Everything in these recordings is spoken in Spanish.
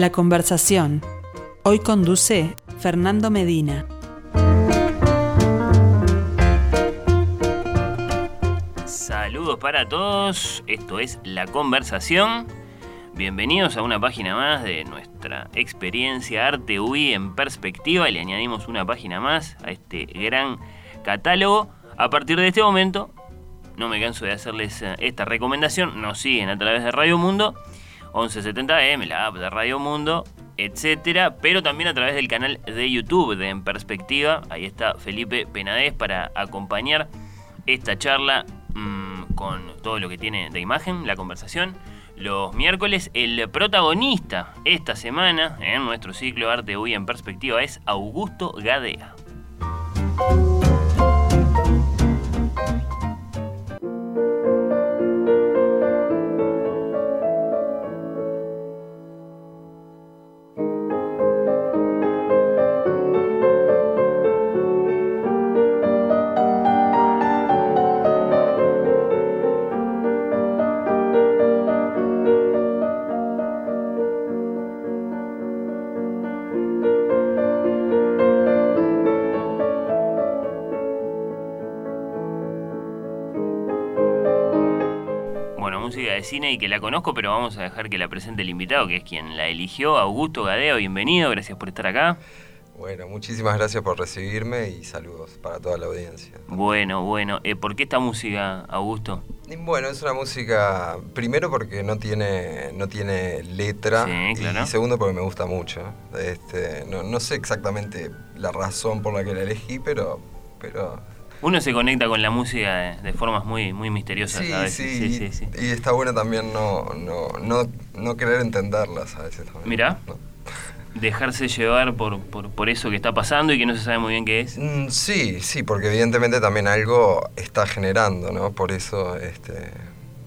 La conversación. Hoy conduce Fernando Medina. Saludos para todos, esto es La Conversación. Bienvenidos a una página más de nuestra experiencia Arte UI en perspectiva le añadimos una página más a este gran catálogo. A partir de este momento, no me canso de hacerles eh, esta recomendación, nos siguen a través de Radio Mundo, 1170M, la app de Radio Mundo, etcétera, pero también a través del canal de YouTube de En Perspectiva. Ahí está Felipe Penadez para acompañar esta charla mm, con todo lo que tiene de imagen, la conversación. Los miércoles, el protagonista esta semana en nuestro ciclo Arte Hoy en Perspectiva es Augusto Gadea. La conozco, pero vamos a dejar que la presente el invitado, que es quien la eligió, Augusto Gadeo. Bienvenido, gracias por estar acá. Bueno, muchísimas gracias por recibirme y saludos para toda la audiencia. Bueno, bueno. Eh, ¿Por qué esta música, Augusto? Bueno, es una música, primero porque no tiene, no tiene letra y segundo porque me gusta mucho. Este, no, no sé exactamente la razón por la que la elegí, pero, pero uno se conecta con la música de, formas muy, muy misteriosas a veces. Sí, sí, sí, Y está bueno también no, no, no, no querer entenderlas a veces también. Mira. Dejarse llevar por, por, eso que está pasando y que no se sabe muy bien qué es. Mm, sí, sí, porque evidentemente también algo está generando, ¿no? Por eso, este,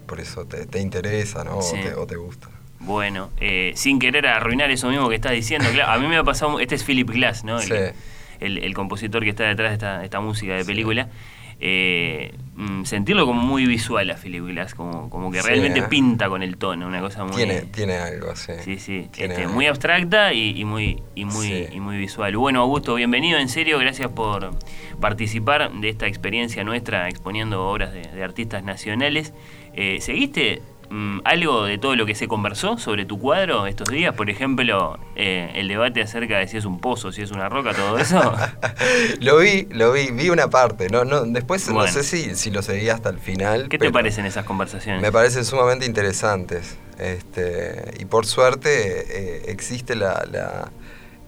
por eso te, interesa, ¿no? O te, gusta. Bueno, eh, sin querer arruinar eso mismo que estás diciendo, claro, a mí me ha pasado, este es Philip Glass, ¿no? sí el, compositor que está detrás de esta, esta música de película. Eh, mm, sentirlo como muy visual a Philip Glass, como, como que realmente ¿eh? pinta con el tono, una cosa muy... Tiene, tiene algo, así. Sí, sí, este, muy abstracta y, muy, y, muy, y muy visual. Bueno, Augusto, bienvenido, en serio, gracias por participar de esta experiencia nuestra exponiendo obras de, artistas nacionales. Eh, ¿Seguiste algo de todo lo que se conversó sobre tu cuadro estos días? Por ejemplo, eh, el debate acerca de si es un pozo, si es una roca, todo eso. lo vi, lo vi, vi una parte. No, no, después no sé si, si lo seguí hasta el final. ¿Qué te parecen esas conversaciones? Me parecen sumamente interesantes. Este, y por suerte eh, existe la,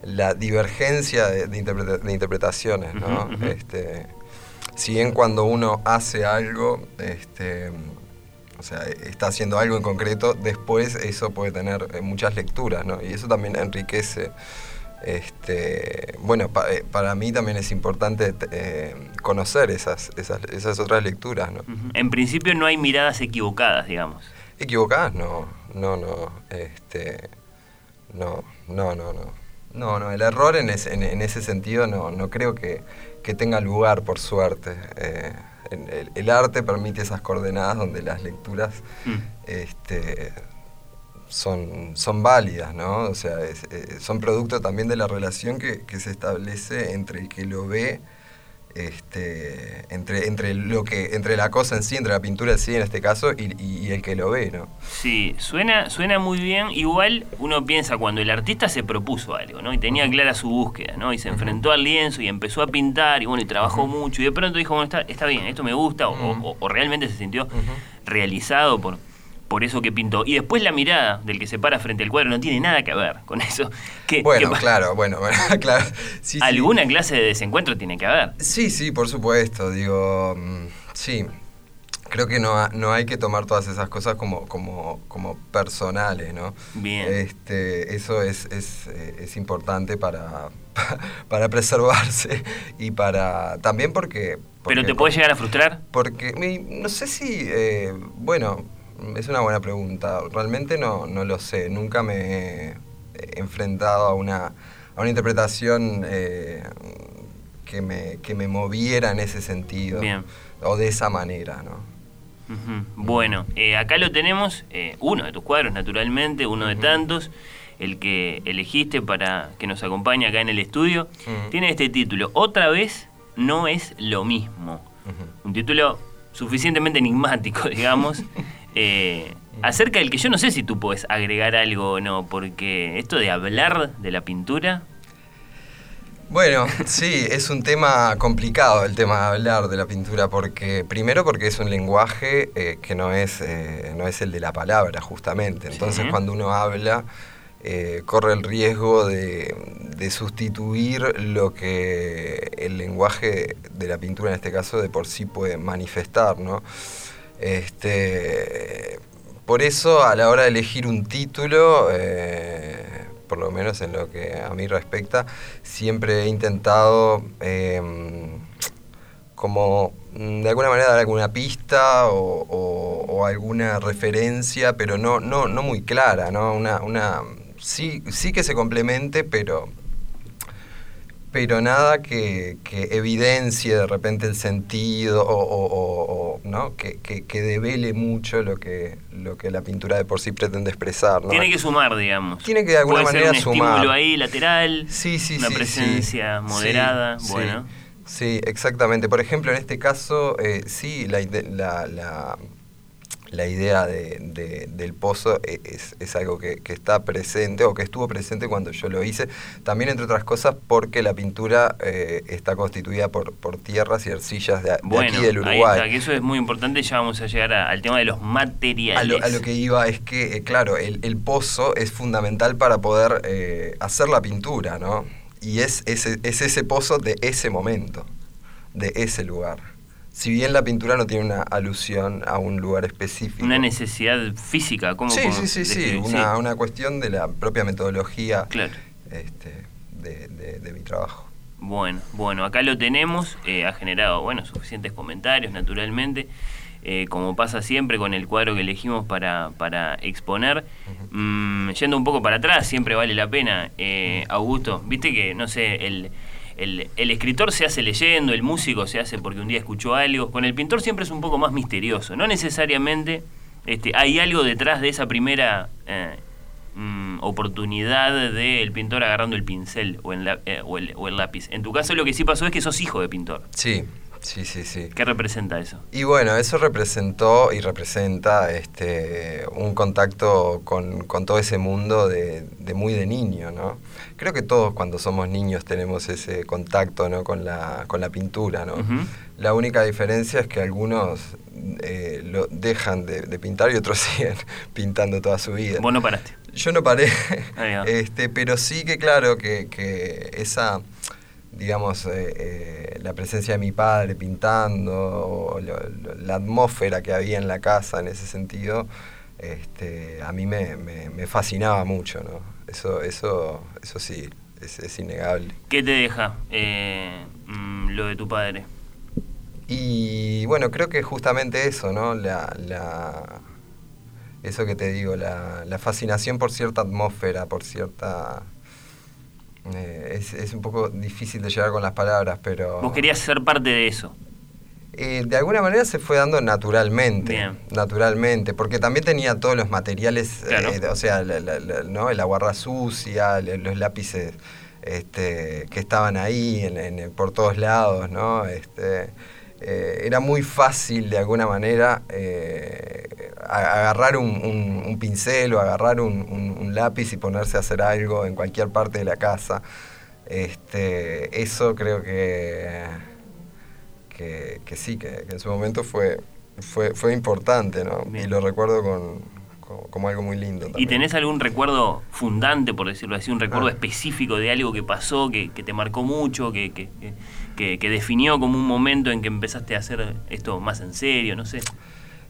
la, divergencia de, interpretaciones, ¿no? este, si bien cuando uno hace algo, este, o sea, está haciendo algo en concreto, después eso puede tener eh, muchas lecturas, ¿no? Y eso también enriquece. Este, bueno, eh, para mí también es importante eh, conocer esas, esas, otras lecturas, ¿no? En principio no hay miradas equivocadas, digamos. Equivocadas, no, no, no, este, no, no, no, no. No, no, el error en, en, ese sentido no, no creo que, que tenga lugar, por suerte el, arte permite esas coordenadas donde las lecturas mm. este, son, son válidas, ¿no? O sea, eh, son producto también de la relación que, que se establece entre el que lo ve este, entre, entre, lo que, entre la cosa en sí, entre la pintura en sí en este caso, y, el que lo ve, ¿no? Sí, suena, suena muy bien. Igual uno piensa cuando el artista se propuso algo, ¿no? Y tenía clara su búsqueda, ¿no? Y se enfrentó al lienzo y empezó a pintar, y bueno, y trabajó mucho, y de pronto dijo, bueno, está, está bien, esto me gusta, o, realmente se sintió realizado por, por eso que pintó. Y después la mirada del que se para frente al cuadro no tiene nada que ver con eso. Que, bueno, claro, bueno, claro. Alguna clase de desencuentro tiene que haber. Sí, sí, por supuesto. Digo, mm, sí. Creo que no, no hay que tomar todas esas cosas como, como, como personales, ¿no? Bien. Este, eso es, es, eh, es importante para, para preservarse y para. también porque. ¿Pero te puede llegar a frustrar? Porque, no sé si, eh, bueno, es una buena pregunta. Realmente no, no lo sé. Nunca me he enfrentado a una, a una interpretación eh, que, me, que me moviera en ese sentido. O de esa manera, ¿no? Bueno, eh, acá lo tenemos, eh, uno de tus cuadros, naturalmente, uno de tantos. el que elegiste para que nos acompañe acá en el estudio, tiene este título, Otra vez no es lo mismo. Un título suficientemente enigmático, digamos, eh, acerca del que yo no sé si tú puedes agregar algo o no, porque esto de hablar de la pintura... Bueno, sí, es un tema complicado el tema de hablar de la pintura, porque primero porque es un lenguaje eh, que no es, eh, no es el de la palabra, justamente. Entonces cuando uno habla eh, corre el riesgo de, sustituir lo que el lenguaje de la pintura en este caso de por sí puede manifestar, ¿no? Este, por eso a la hora de elegir un título, eh, por lo menos en lo que a mí respecta, siempre he intentado em, como mm, de alguna manera dar alguna pista o, alguna referencia, pero no, no, no muy clara, ¿no? Una, una, sí, sí que se complemente, pero, pero nada que, evidencie de repente el sentido o, ¿no? que, que, devele mucho lo que, lo que la pintura de por sí pretende expresar. Tiene que sumar, digamos. Tiene que de alguna manera ser un sumar. estímulo ahí lateral, sí, sí, una presencia moderada, bueno. Sí, exactamente. Por ejemplo, en este caso, eh, sí, la, la la idea de, del pozo e, es, algo que, está presente o que estuvo presente cuando yo lo hice. También, entre otras cosas, porque la pintura eh, está constituida por, por tierras y arcillas de, aquí del Uruguay. Ahí que eso es muy importante. Ya vamos a llegar al tema de los materiales. A lo, que iba es que, eh, claro, el, pozo es fundamental para poder eh, hacer la pintura, ¿no? Y es, es, es ese pozo de ese momento, de ese lugar si bien la pintura no tiene una alusión a un lugar específico. Una necesidad física, ¿cómo? Sí, sí, sí, sí, una, una, cuestión de la propia metodología este, de, mi trabajo. Bueno, bueno, acá lo tenemos, eh, ha generado, bueno, suficientes comentarios, naturalmente, eh, como pasa siempre con el cuadro que elegimos para, para exponer. Mm, yendo un poco para atrás, siempre vale la pena, eh, Augusto, viste que, no sé, el el, escritor se hace leyendo, el músico se hace porque un día escuchó algo. Con el pintor siempre es un poco más misterioso. No necesariamente este, hay algo detrás de esa primera eh, mm, oportunidad del pintor agarrando el pincel o, eh, o, el, o el lápiz. En tu caso lo que sí pasó es que sos hijo de pintor. Sí, Sí, sí, sí. ¿Qué representa eso? Y bueno, eso representó y representa este, un contacto con, todo ese mundo de, muy de niño, ¿no? Creo que todos cuando somos niños tenemos ese contacto ¿no? con, la, con la pintura, ¿no? La única diferencia es que algunos eh, lo dejan de, pintar y otros siguen pintando toda su vida. Vos no paraste. Yo no paré, este, pero sí que claro que, que esa digamos, eh, eh, la presencia de mi padre pintando, o la atmósfera que había en la casa en ese sentido, este, a mí me, fascinaba mucho, ¿no? Eso, eso, eso sí, es, innegable. ¿Qué te deja eh, mm, lo de tu padre? Y bueno, creo que justamente eso, ¿no? La, la, eso que te digo, la, la fascinación por cierta atmósfera, por cierta eh, es, un poco difícil de llegar con las palabras, pero... Vos querías ser parte de eso. Eh, de alguna manera se fue dando naturalmente, naturalmente, porque también tenía todos los materiales, eh, o sea, la, ¿no? el aguarra sucia, los lápices este, que estaban ahí en, por todos lados, ¿no? Este, era muy fácil de alguna manera agarrar un, pincel o agarrar un, lápiz y ponerse a hacer algo en cualquier parte de la casa. Este, eso creo que, que, sí, que, en su momento fue, fue, fue importante, ¿no? Y lo recuerdo con, como algo muy lindo. ¿Y tenés algún recuerdo fundante, por decirlo así, un recuerdo ah. específico de algo que pasó, que, te marcó mucho, que, que, definió como un momento en que empezaste a hacer esto más en serio, no sé?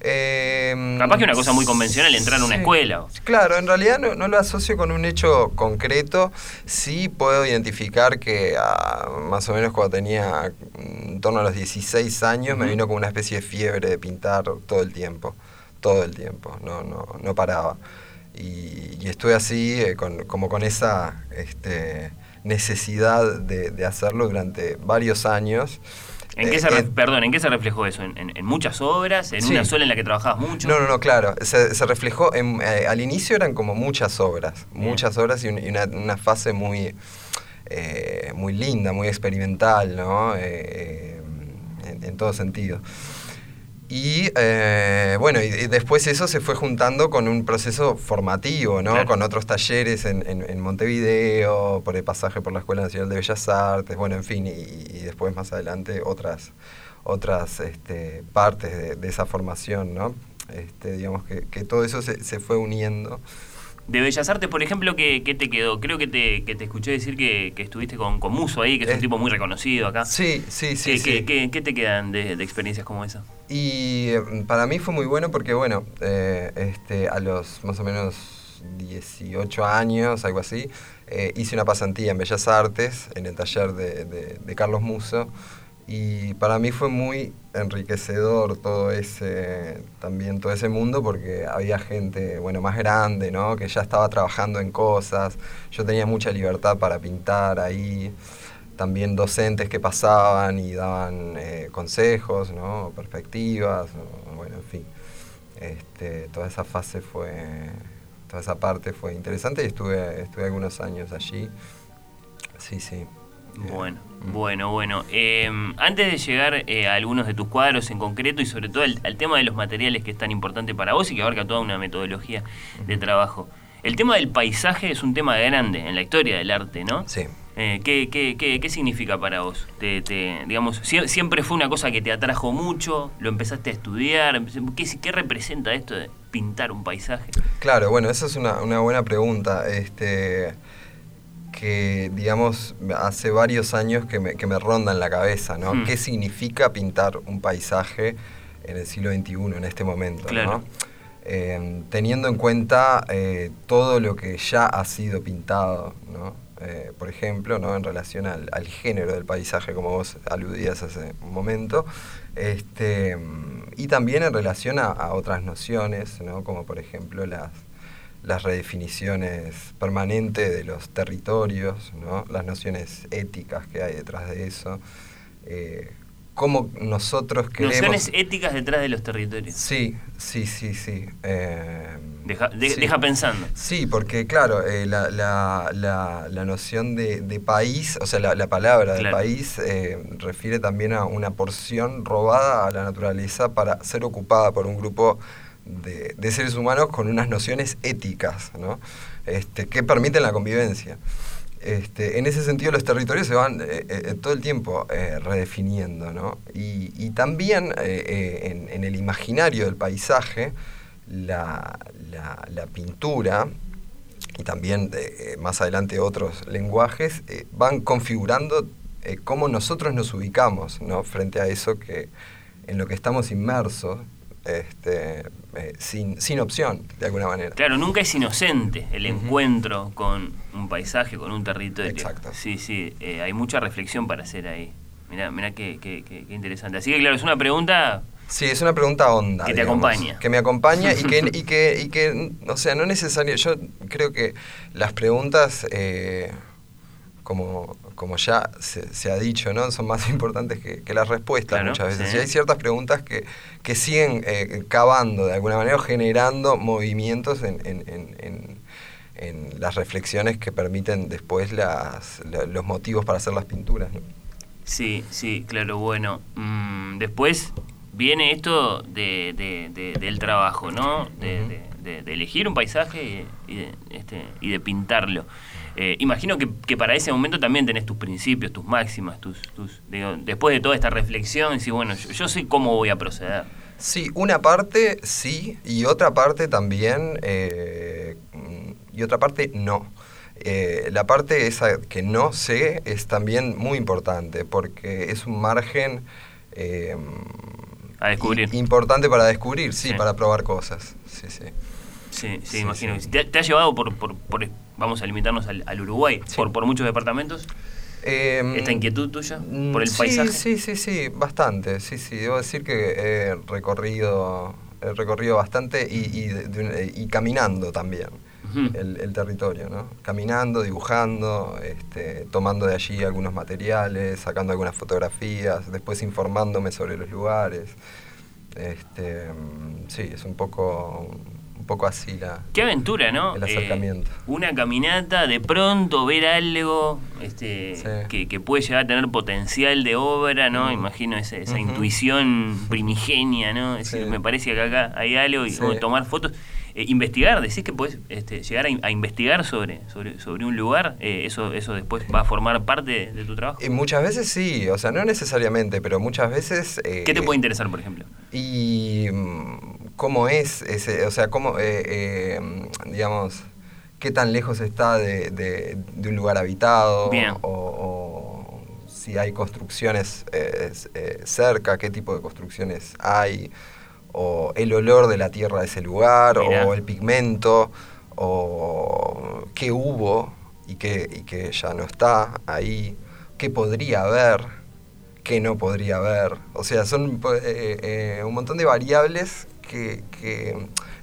Eh, Capaz que una cosa muy convencional entrar a una escuela. Claro, en realidad no, lo asocio con un hecho concreto. Sí puedo identificar que ah, más o menos cuando tenía en torno a los 16 años me vino como una especie de fiebre de pintar todo el tiempo. Todo el tiempo, no, no, no paraba. Y, estuve así, eh, como con esa este, necesidad de, de hacerlo durante varios años. ¿En qué se perdón, ¿en qué se reflejó eso? ¿En, muchas obras? ¿En una sola en la que trabajabas mucho? No, no, no, claro. Se, reflejó, al inicio eran como muchas obras, muchas obras y, una, fase muy, muy linda, muy experimental, ¿no? en, en todo sentido. Y eh, bueno, y, después eso se fue juntando con un proceso formativo, ¿no? Con otros talleres en, en, Montevideo, por el pasaje por la Escuela Nacional de Bellas Artes, bueno, en fin, y, después más adelante otras, otras este, partes de, esa formación, ¿no? Este, digamos que, que todo eso se, se fue uniendo. De Bellas Artes, por ejemplo, ¿qué, te quedó? Creo que te, que te escuché decir que, estuviste con, con, Muso ahí, que es, un tipo muy reconocido acá. Sí, sí, sí. ¿Qué, Qué, te quedan de, experiencias como esa? Y eh, para mí fue muy bueno porque, bueno, eh, este, a los más o menos 18 años, algo así, eh, hice una pasantía en Bellas Artes, en el taller de, de Carlos Muso. Y para mí fue muy enriquecedor todo ese, también todo ese mundo porque había gente, bueno, más grande, ¿no? Que ya estaba trabajando en cosas. Yo tenía mucha libertad para pintar ahí. También docentes que pasaban y daban eh, consejos, ¿no? Perspectivas, bueno, en fin. Este, toda esa fase fue, toda esa parte fue interesante y estuve, estuve algunos años allí. Sí, sí. Bueno, bueno, bueno. Em, antes de llegar eh, a algunos de tus cuadros en concreto y sobre todo al, tema de los materiales que es tan importante para vos y que abarca toda una metodología de trabajo, el tema del paisaje es un tema grande en la historia del arte, ¿no? Sí. Eh, ¿qué, qué, qué, qué, significa para vos? Te, digamos, ¿Siempre fue una cosa que te atrajo mucho? ¿Lo empezaste a estudiar? ¿Qué, qué representa esto de pintar un paisaje? Claro, bueno, esa es una, una buena pregunta. Este, que, digamos, hace varios años que me, que me ronda en la cabeza, ¿no? Hmm. ¿Qué significa pintar un paisaje en el siglo XXI, en este momento, ¿no? Eh, teniendo en cuenta eh, todo lo que ya ha sido pintado, ¿no? Eh, por ejemplo, ¿no? en relación al, género del paisaje, como vos aludías hace un momento, este, y también en relación a, a otras nociones, ¿no? como por ejemplo las, las redefiniciones permanentes de los territorios, ¿no? las nociones éticas que hay detrás de eso, eh, cómo nosotros queremos... Nociones éticas detrás de los territorios. Sí, sí, sí, sí. Eh, deja, pensando. Sí, porque claro, eh, la, la, la, noción de, país, o sea, la, palabra de país refiere también a una porción robada a la naturaleza para ser ocupada por un grupo de, seres humanos con unas nociones éticas ¿no? este, que permiten la convivencia. Este, en ese sentido los territorios se van eh, eh, todo el tiempo eh, redefiniendo, ¿no? y, también en, el imaginario del paisaje, la, la, pintura y también más adelante otros lenguajes van configurando cómo nosotros nos ubicamos ¿no? frente a eso que en lo que estamos inmersos este, eh, sin, sin opción, de alguna manera. Claro, nunca es inocente el encuentro con un paisaje, con un territorio. Exacto. Sí, sí, eh, hay mucha reflexión para hacer ahí. Mirá, mirá qué, qué, qué, interesante. Así que claro, es una pregunta... Sí, es una pregunta honda. Que te acompaña. Que me acompaña y que, y que, y que, o sea, no necesario, yo creo que las preguntas... Eh, como, como ya se, ha dicho, ¿no? son más importantes que, las respuestas muchas veces. Y hay ciertas preguntas que, que siguen eh, cavando de alguna manera, generando movimientos en, en, en, en, las reflexiones que permiten después las, los motivos para hacer las pinturas. Sí, sí, claro, bueno. Mm, después viene esto de, de, del trabajo, ¿no? De, elegir un paisaje y, de, este, y de pintarlo. Eh, imagino que, que, para ese momento también tenés tus principios, tus máximas, tus, tus después de toda esta reflexión, sí, bueno, yo, sé cómo voy a proceder. Sí, una parte sí, y otra parte también, eh, y otra parte no. Eh, la parte esa que no sé es también muy importante, porque es un margen a descubrir. importante para descubrir, sí, para probar cosas. Sí, sí. Sí, sí, imagino. ¿Te, ¿Te, has llevado por, por, por vamos a limitarnos al, Uruguay, por, por muchos departamentos. Em, ¿Esta inquietud tuya por el paisaje? Sí, sí, sí, bastante. Sí, sí, debo decir que he recorrido, he recorrido bastante y, y, caminando también. El, territorio, ¿no? Caminando, dibujando, este, tomando de allí algunos materiales, sacando algunas fotografías, después informándome sobre los lugares. Este, mm, sí, es un poco un poco así la qué aventura no el acercamiento. eh, una caminata de pronto ver algo este que, puede llegar a tener potencial de obra no imagino esa, intuición primigenia no me parece que acá hay algo y tomar fotos eh, investigar, decís que puedes este, llegar a, investigar sobre, sobre, sobre un lugar, eh, eso, eso después va a formar parte de, tu trabajo. Y muchas veces sí, o sea, no necesariamente, pero muchas veces... ¿Qué te puede interesar, por ejemplo? Y mm, cómo es ese, o sea, cómo, eh, eh, digamos, qué tan lejos está de, un lugar habitado, O, si hay construcciones eh, cerca, qué tipo de construcciones hay, o el olor de la tierra de ese lugar, o el pigmento, o qué hubo y que, y que ya no está ahí, qué podría haber, qué no podría haber. O sea, son un montón de variables que,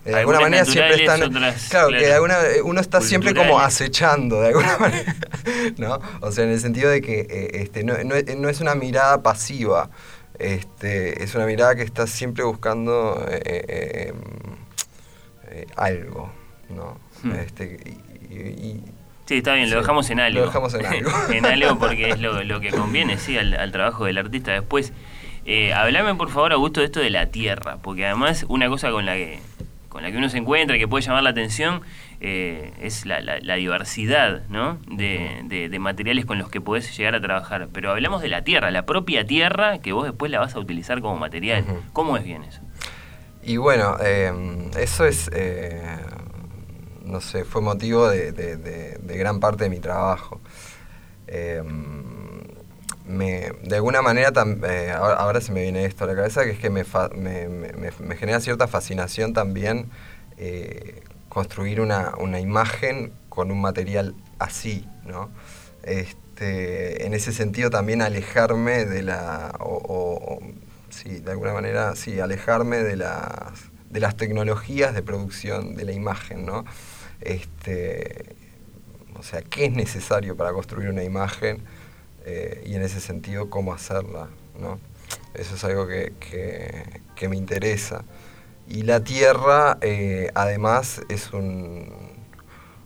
de alguna manera siempre están claro, que de alguna, uno está siempre como acechando de alguna manera no o sea en el sentido de que eh, este no, no, es una mirada pasiva este es una mirada que está siempre buscando eh, eh, algo no hmm. este y, Sí, está bien, lo dejamos en algo. Lo dejamos en algo. en algo porque es lo, lo que conviene, sí, al, al trabajo del artista. Después, eh, hablame por favor, Augusto, de esto de la tierra, porque además una cosa con la que, con la que uno se encuentra que puede llamar la atención eh, es la, diversidad ¿no? de, materiales con los que podés llegar a trabajar. Pero hablamos de la tierra, la propia tierra que vos después la vas a utilizar como material. ¿Cómo es bien eso? Y bueno, em, eso es, eh, no sé, fue motivo de, gran parte de mi trabajo. Me, de alguna manera, eh, ahora, se me viene esto a la cabeza, que es que me, me, genera cierta fascinación también eh, construir una, imagen con un material así, ¿no? Este, en ese sentido también alejarme de la, o, sí, de alguna manera, sí, alejarme de las, de las tecnologías de producción de la imagen, ¿no? Este, o sea, ¿qué es necesario para construir una imagen? Eh, y en ese sentido cómo hacerla. ¿no? Eso es algo que, me interesa. Y la tierra, eh, además, es un,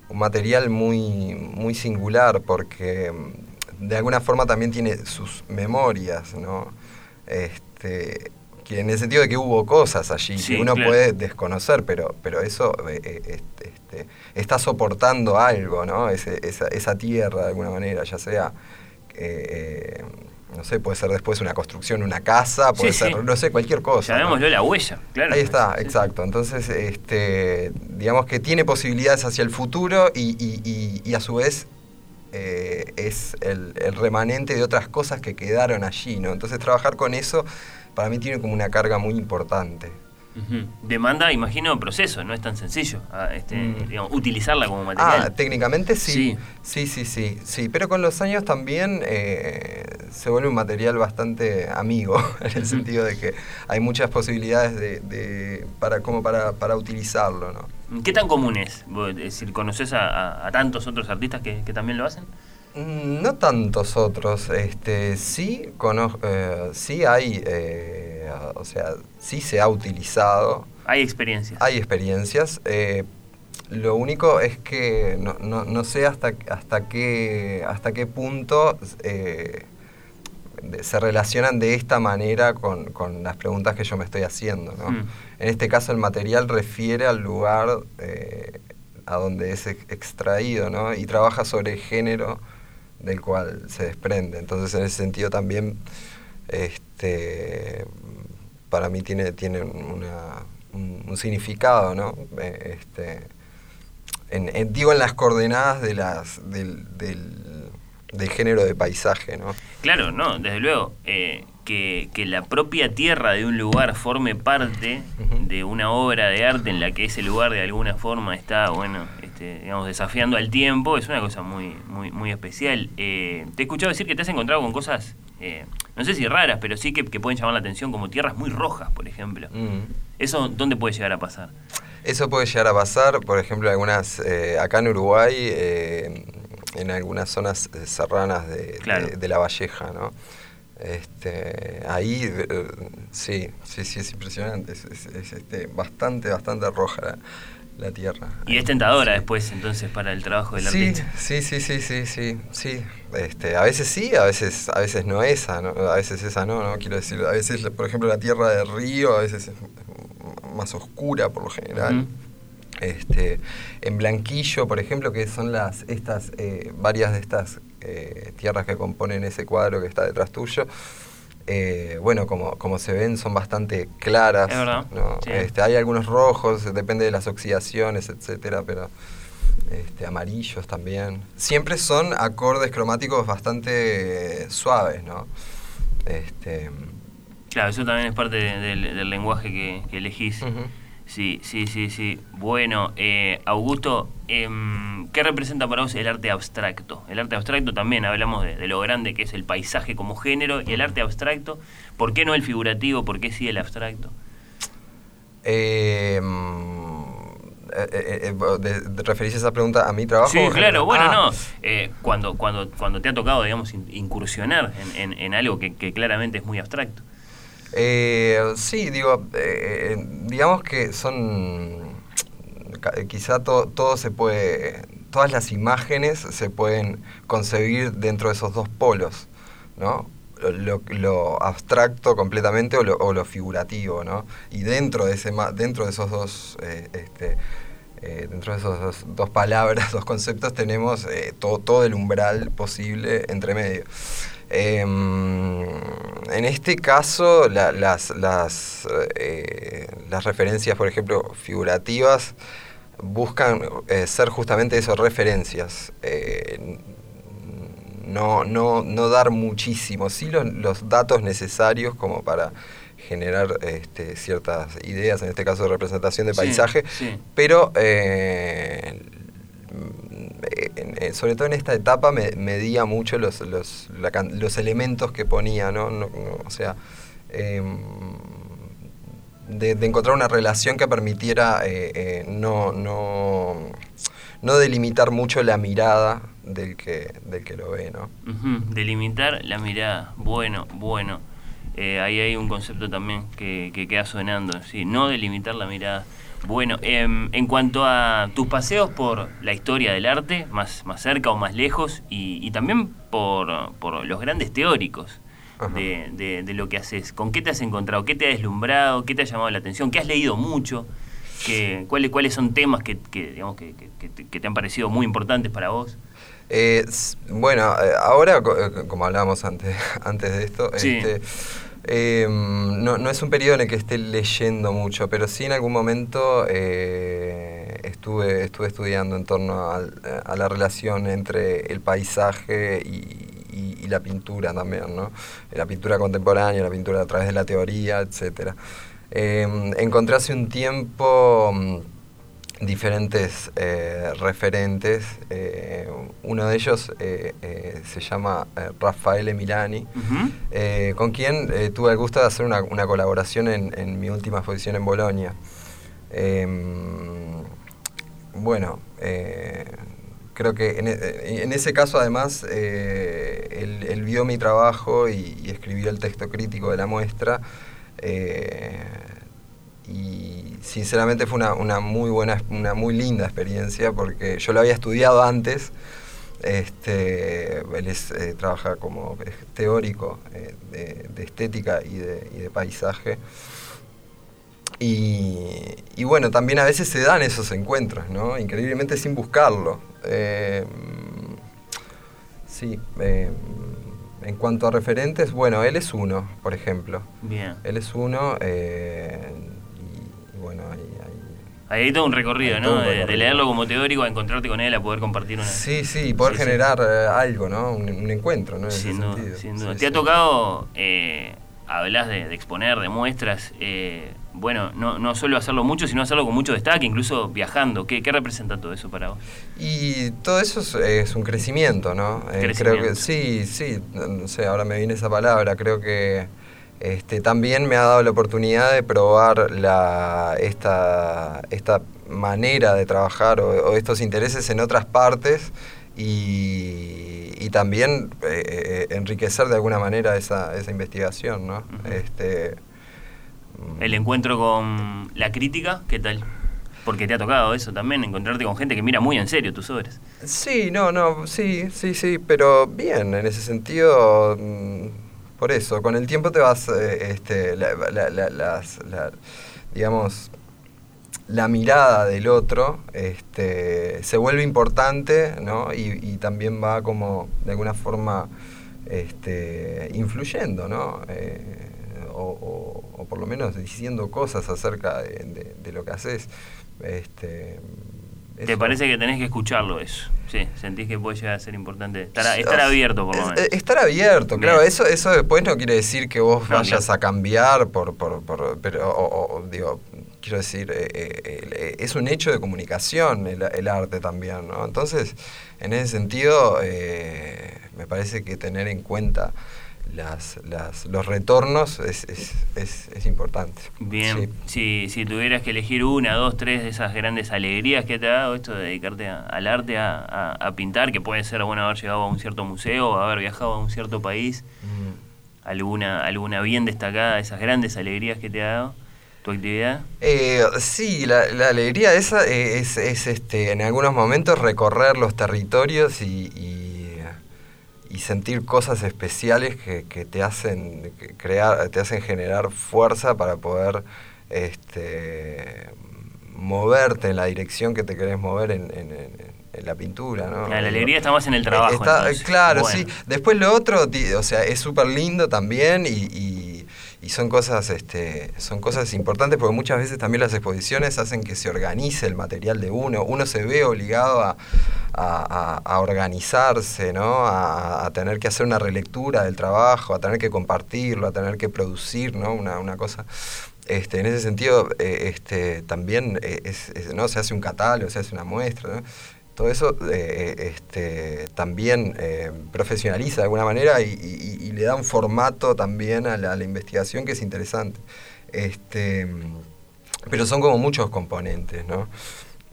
un, material muy, muy singular porque mm, de alguna forma también tiene sus memorias, ¿no? Este, que en el sentido de que hubo cosas allí que uno puede desconocer, pero, pero eso eh, este, este, está soportando algo, ¿no? esa, esa, tierra de alguna manera, ya sea eh, no sé, puede ser después una construcción, una casa, puede ser, no sé, cualquier cosa. Llamémoslo la huella, claro. Ahí está, exacto. Entonces, este, digamos que tiene posibilidades hacia el futuro y, a su vez eh, es el, remanente de otras cosas que quedaron allí, ¿no? Entonces trabajar con eso para mí tiene como una carga muy importante. Demanda, imagino, proceso, no es tan sencillo ah, este, mm. utilizarla como material. Ah, técnicamente sí. Sí, sí, sí, sí. Pero con los años también eh, se vuelve un material bastante amigo, en el sentido de que hay muchas posibilidades de, para, como para, para utilizarlo. ¿no? ¿Qué tan común es? Es decir, ¿conoces a, tantos otros artistas que, también lo hacen? Mm, no tantos otros. Este, sí, conozco, eh, sí hay. Eh, o sea, sí se ha utilizado. Hay experiencias. Hay experiencias. Eh, lo único es que no, sé hasta, hasta, qué, hasta qué punto eh, se relacionan de esta manera con, las preguntas que yo me estoy haciendo. Mm. En este caso el material refiere al lugar eh, a donde es extraído ¿no? y trabaja sobre el género del cual se desprende. Entonces en ese sentido también este, para mí tiene, tiene un, significado, ¿no? Eh, este, en, digo en las coordenadas de las, del, del, género de paisaje, ¿no? Claro, no, desde luego. Eh, que, la propia tierra de un lugar forme parte de una obra de arte en la que ese lugar de alguna forma está, bueno, este, digamos, desafiando al tiempo, es una cosa muy, muy, muy especial. Eh, te he escuchado decir que te has encontrado con cosas eh, no sé si raras, pero sí que, pueden llamar la atención, como tierras muy rojas, por ejemplo. Mm. ¿Eso dónde puede llegar a pasar? Eso puede llegar a pasar, por ejemplo, algunas, eh, acá en Uruguay, eh, en algunas zonas serranas de, de, La Valleja, ¿no? Este, ahí sí, sí, sí, es impresionante, es, este, bastante, bastante roja la, tierra. Y es tentadora después entonces para el trabajo del sí, Sí, sí, sí, sí, sí, sí. Este, a veces sí, a veces, a veces no esa, ¿no? a veces esa no, no, quiero decir, a veces, por ejemplo, la tierra del río, a veces es más oscura por lo general. Este, en Blanquillo, por ejemplo, que son las estas eh, varias de estas eh, tierras que componen ese cuadro que está detrás tuyo, eh, bueno, como, como se ven, son bastante claras. Este, hay algunos rojos, depende de las oxidaciones, etcétera, pero este, amarillos también. Siempre son acordes cromáticos bastante suaves, ¿no? Este, claro, eso también es parte del, lenguaje que, elegís. Sí, sí, sí, sí. Bueno, eh, Augusto, em, ¿qué representa para vos el arte abstracto? El arte abstracto también hablamos de, lo grande que es el paisaje como género y el arte abstracto. ¿Por qué no el figurativo? ¿Por qué sí el abstracto? Eh, eh, eh ¿Referís esa pregunta a mi trabajo? Sí, claro, bueno, ah. no. cuando, cuando, cuando te ha tocado, digamos, incursionar en, algo que, claramente es muy abstracto. Eh, sí, digo, eh, digamos que son, quizá todo se puede, todas las imágenes se pueden concebir dentro de esos dos polos, ¿no? Lo, abstracto completamente o lo, figurativo, ¿no? Y dentro de, ese, dentro de esos dos... Eh, este, eh, dentro de esas dos, palabras, dos conceptos, tenemos todo, todo el umbral posible entre medio. Em, en este caso, las, las, eh, las, referencias, por ejemplo, figurativas, buscan eh, ser justamente eso, referencias. Eh, no, no, no, dar muchísimo, sí los, datos necesarios como para generar este, ciertas ideas, en este caso de representación de paisaje, pero eh, sobre todo en esta etapa, me medía mucho los, los, los, elementos que ponía, ¿no? o sea, em, de, encontrar una relación que permitiera eh, eh, no, no, no delimitar mucho la mirada del que, del que lo ve, ¿no? Delimitar la mirada, bueno, bueno. Ahí hay un concepto también que, que queda sonando, ¿sí? no delimitar la mirada. Bueno, em, en cuanto a tus paseos por la historia del arte, más, más cerca o más lejos, y, también por, los grandes teóricos de, lo que haces, ¿con qué te has encontrado? ¿Qué te ha deslumbrado? ¿Qué te ha llamado la atención? ¿Qué has leído mucho? ¿Qué, cuáles, ¿Cuáles son temas que, digamos, que, te han parecido muy importantes para vos? Eh, bueno, eh, ahora, eh, como hablábamos antes, antes de esto, este, Em, no, no, es un periodo en el que esté leyendo mucho, pero sí en algún momento eh, estuve, estuve estudiando en torno a, la relación entre el paisaje y, la pintura también, ¿no? La pintura contemporánea, la pintura a través de la teoría, etc. Em, encontré hace un tiempo diferentes eh, referentes. Eh, uno de ellos eh, se llama Raffaele Milani, con quien tuve el gusto de hacer una, colaboración en, mi última exposición en Bolonia. Em, bueno, creo que en, ese caso además él, vio mi trabajo y, y, escribió el texto crítico de la muestra y sinceramente fue una, muy buena, una muy linda experiencia porque yo lo había estudiado antes. Este, él eh, trabaja como teórico eh, de, estética y de, paisaje. Y, bueno, también a veces se dan esos encuentros, ¿no? Increíblemente sin buscarlo. Eh, sí. en cuanto a referentes, bueno, él es uno, por ejemplo. Bien. Él es uno bueno, ahí, ahí hay todo un recorrido, ¿no? De, leerlo como teórico a encontrarte con él, a poder compartir una... Sí, sí, poder generar eh, algo, ¿no? Un, encuentro, ¿no? sin, duda, sin duda, ¿Te ha tocado, eh, hablas de, exponer, de muestras, eh, bueno, no, no solo hacerlo mucho, sino hacerlo con mucho destaque, incluso viajando? ¿Qué, qué representa todo eso para vos? Y todo eso es, un crecimiento, ¿no? creo que sí, sí, no sé, ahora me viene esa palabra, creo que este, también me ha dado la oportunidad de probar la, esta, esta manera de trabajar o, estos intereses en otras partes y, también eh, enriquecer de alguna manera esa, esa investigación, ¿no? este, El encuentro con la crítica, ¿qué tal? Porque te ha tocado eso también, encontrarte con gente que mira muy en serio tus obras. Sí, no, no, sí, sí, sí, pero bien, en ese sentido, mm, por eso, con el tiempo te vas, eh, este, digamos, la mirada del otro este, se vuelve importante, ¿no? Y, también va como, de alguna forma, este, influyendo, ¿no? Eh, o, por lo menos diciendo cosas acerca de lo que haces. Este, ¿Te parece que tenés que escucharlo eso? Sí, sentís que puede llegar a ser importante. Estar, estar abierto, por lo menos. Estar abierto, claro. Eso, eso después no quiere decir que vos vayas a cambiar por... por, por pero, digo, quiero decir, eh, eh, es un hecho de comunicación el, el, arte también, ¿no? Entonces, en ese sentido, eh, me parece que tener en cuenta las, las, los retornos es, es, es, importante. Bien, si, si tuvieras que elegir una, dos, tres de esas grandes alegrías que te ha dado esto de dedicarte al arte, a, a, pintar, que puede ser bueno haber llegado a un cierto museo, haber viajado a un cierto país, mm. alguna, alguna bien destacada de esas grandes alegrías que te ha dado tu actividad? Eh, sí, la, la, alegría esa es, es, este, en algunos momentos recorrer los territorios y y sentir cosas especiales que, que te hacen crear, te hacen generar fuerza para poder este, moverte en la dirección que te querés mover en, en, la pintura, ¿no? La, alegría está más en el trabajo. claro, sí. Después lo otro, o sea, es súper lindo también y y son cosas, este, son cosas importantes porque muchas veces también las exposiciones hacen que se organice el material de uno. Uno se ve obligado a, organizarse, ¿no? A, tener que hacer una relectura del trabajo, a tener que compartirlo, a tener que producir ¿no? una, una cosa. Este, en ese sentido, eh, este, también eh, ¿no? se hace un catálogo, se hace una muestra. Todo eso eh, este, también eh, profesionaliza de alguna manera y, le da un formato también a la, investigación que es interesante. Este, pero son como muchos componentes, ¿no?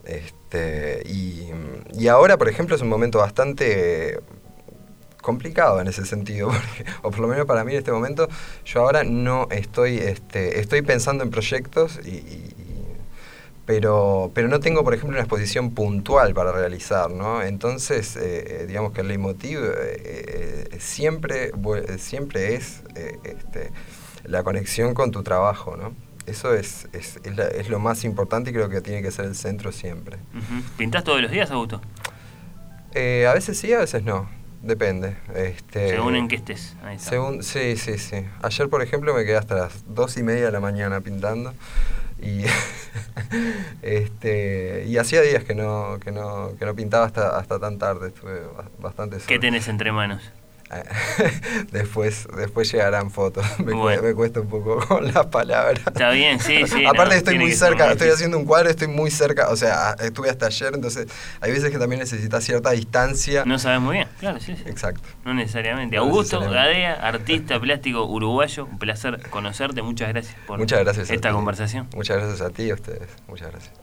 Este, y, ahora, por ejemplo, es un momento bastante complicado en ese sentido, o por lo menos para mí en este momento, yo ahora no estoy, este, estoy pensando en proyectos y pero, pero no tengo, por ejemplo, una exposición puntual para realizar, ¿no? Entonces, eh, eh, digamos que el leitmotiv eh, siempre, siempre es este, la conexión con tu trabajo, ¿no? Eso es, es, es, lo más importante y creo que tiene que ser el centro siempre. ¿Pintás todos los días, Augusto? a veces sí, a veces no. Depende. Este, según en qué estés. Según, sí, sí, sí. Ayer, por ejemplo, me quedé hasta las dos y media de la mañana pintando. Y, este, y hacía días que no, que no, que no pintaba hasta, hasta tan tarde, estuve bastante ¿Qué tenés entre manos? después, después llegarán fotos. Me, cuesta un poco con las palabras. Está bien, sí, sí. Aparte estoy muy cerca, estoy haciendo un cuadro, estoy muy cerca, o sea, estuve hasta ayer, entonces hay veces que también necesitas cierta distancia. No sabes muy bien, claro, sí, sí. Exacto. No necesariamente. Augusto Gadea, artista plástico uruguayo, un placer conocerte, muchas gracias por muchas gracias esta conversación. Muchas gracias a ti y a ustedes, muchas gracias.